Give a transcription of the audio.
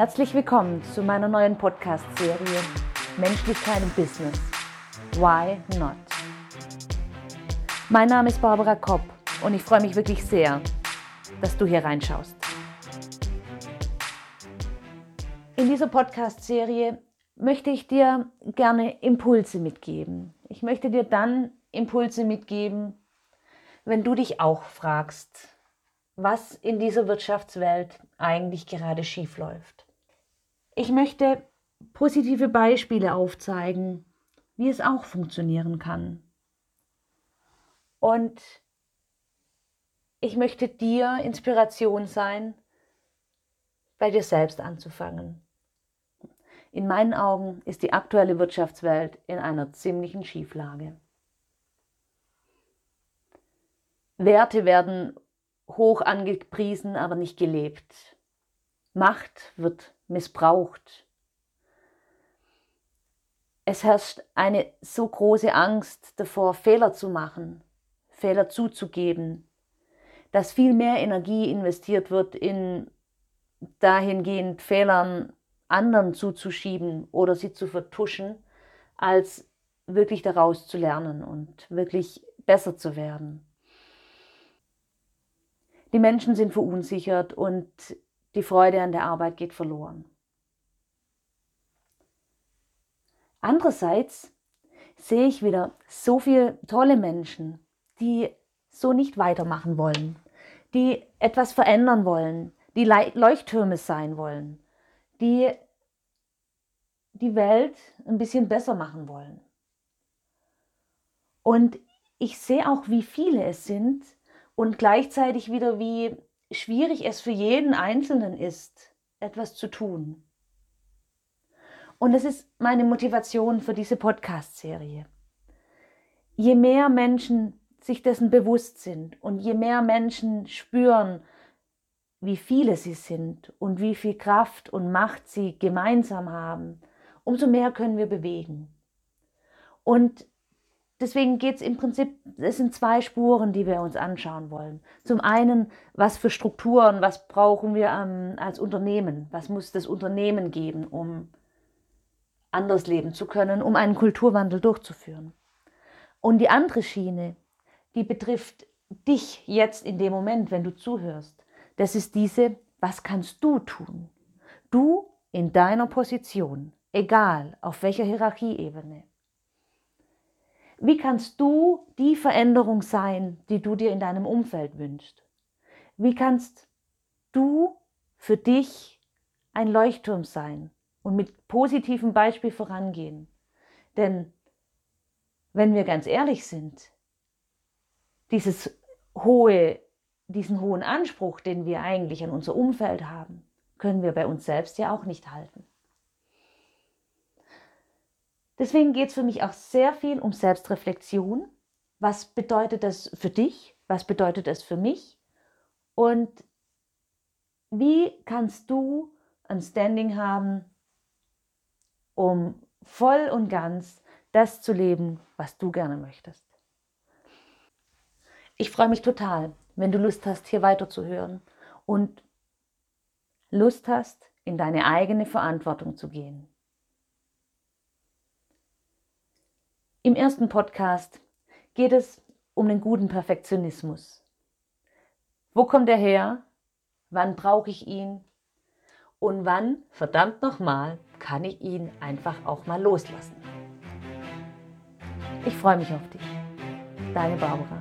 Herzlich willkommen zu meiner neuen Podcast-Serie Menschlichkeit im Business. Why not? Mein Name ist Barbara Kopp und ich freue mich wirklich sehr, dass du hier reinschaust. In dieser Podcast-Serie möchte ich dir gerne Impulse mitgeben. Ich möchte dir dann Impulse mitgeben, wenn du dich auch fragst, was in dieser Wirtschaftswelt eigentlich gerade schief läuft. Ich möchte positive Beispiele aufzeigen, wie es auch funktionieren kann. Und ich möchte dir Inspiration sein, bei dir selbst anzufangen. In meinen Augen ist die aktuelle Wirtschaftswelt in einer ziemlichen Schieflage. Werte werden hoch angepriesen, aber nicht gelebt. Macht wird missbraucht. Es herrscht eine so große Angst davor, Fehler zu machen, Fehler zuzugeben, dass viel mehr Energie investiert wird in dahingehend Fehlern anderen zuzuschieben oder sie zu vertuschen, als wirklich daraus zu lernen und wirklich besser zu werden. Die Menschen sind verunsichert und die Freude an der Arbeit geht verloren. Andererseits sehe ich wieder so viele tolle Menschen, die so nicht weitermachen wollen, die etwas verändern wollen, die Leuchttürme sein wollen, die die Welt ein bisschen besser machen wollen. Und ich sehe auch, wie viele es sind, und gleichzeitig wieder, wie schwierig es für jeden Einzelnen ist, etwas zu tun. Und das ist meine Motivation für diese Podcast-Serie. Je mehr Menschen sich dessen bewusst sind und je mehr Menschen spüren, wie viele sie sind und wie viel Kraft und Macht sie gemeinsam haben, umso mehr können wir bewegen. Und Deswegen geht es im Prinzip, es sind zwei Spuren, die wir uns anschauen wollen. Zum einen, was für Strukturen, was brauchen wir ähm, als Unternehmen, was muss das Unternehmen geben, um anders leben zu können, um einen Kulturwandel durchzuführen. Und die andere Schiene, die betrifft dich jetzt in dem Moment, wenn du zuhörst. Das ist diese, was kannst du tun? Du in deiner Position, egal auf welcher Hierarchieebene. Wie kannst du die Veränderung sein, die du dir in deinem Umfeld wünschst? Wie kannst du für dich ein Leuchtturm sein und mit positivem Beispiel vorangehen? Denn wenn wir ganz ehrlich sind, dieses hohe, diesen hohen Anspruch, den wir eigentlich an unser Umfeld haben, können wir bei uns selbst ja auch nicht halten. Deswegen geht es für mich auch sehr viel um Selbstreflexion. Was bedeutet das für dich? Was bedeutet es für mich? Und wie kannst du ein Standing haben, um voll und ganz das zu leben, was du gerne möchtest? Ich freue mich total, wenn du Lust hast, hier weiterzuhören und Lust hast, in deine eigene Verantwortung zu gehen. Im ersten Podcast geht es um den guten Perfektionismus. Wo kommt er her? Wann brauche ich ihn? Und wann, verdammt nochmal, kann ich ihn einfach auch mal loslassen? Ich freue mich auf dich. Deine Barbara.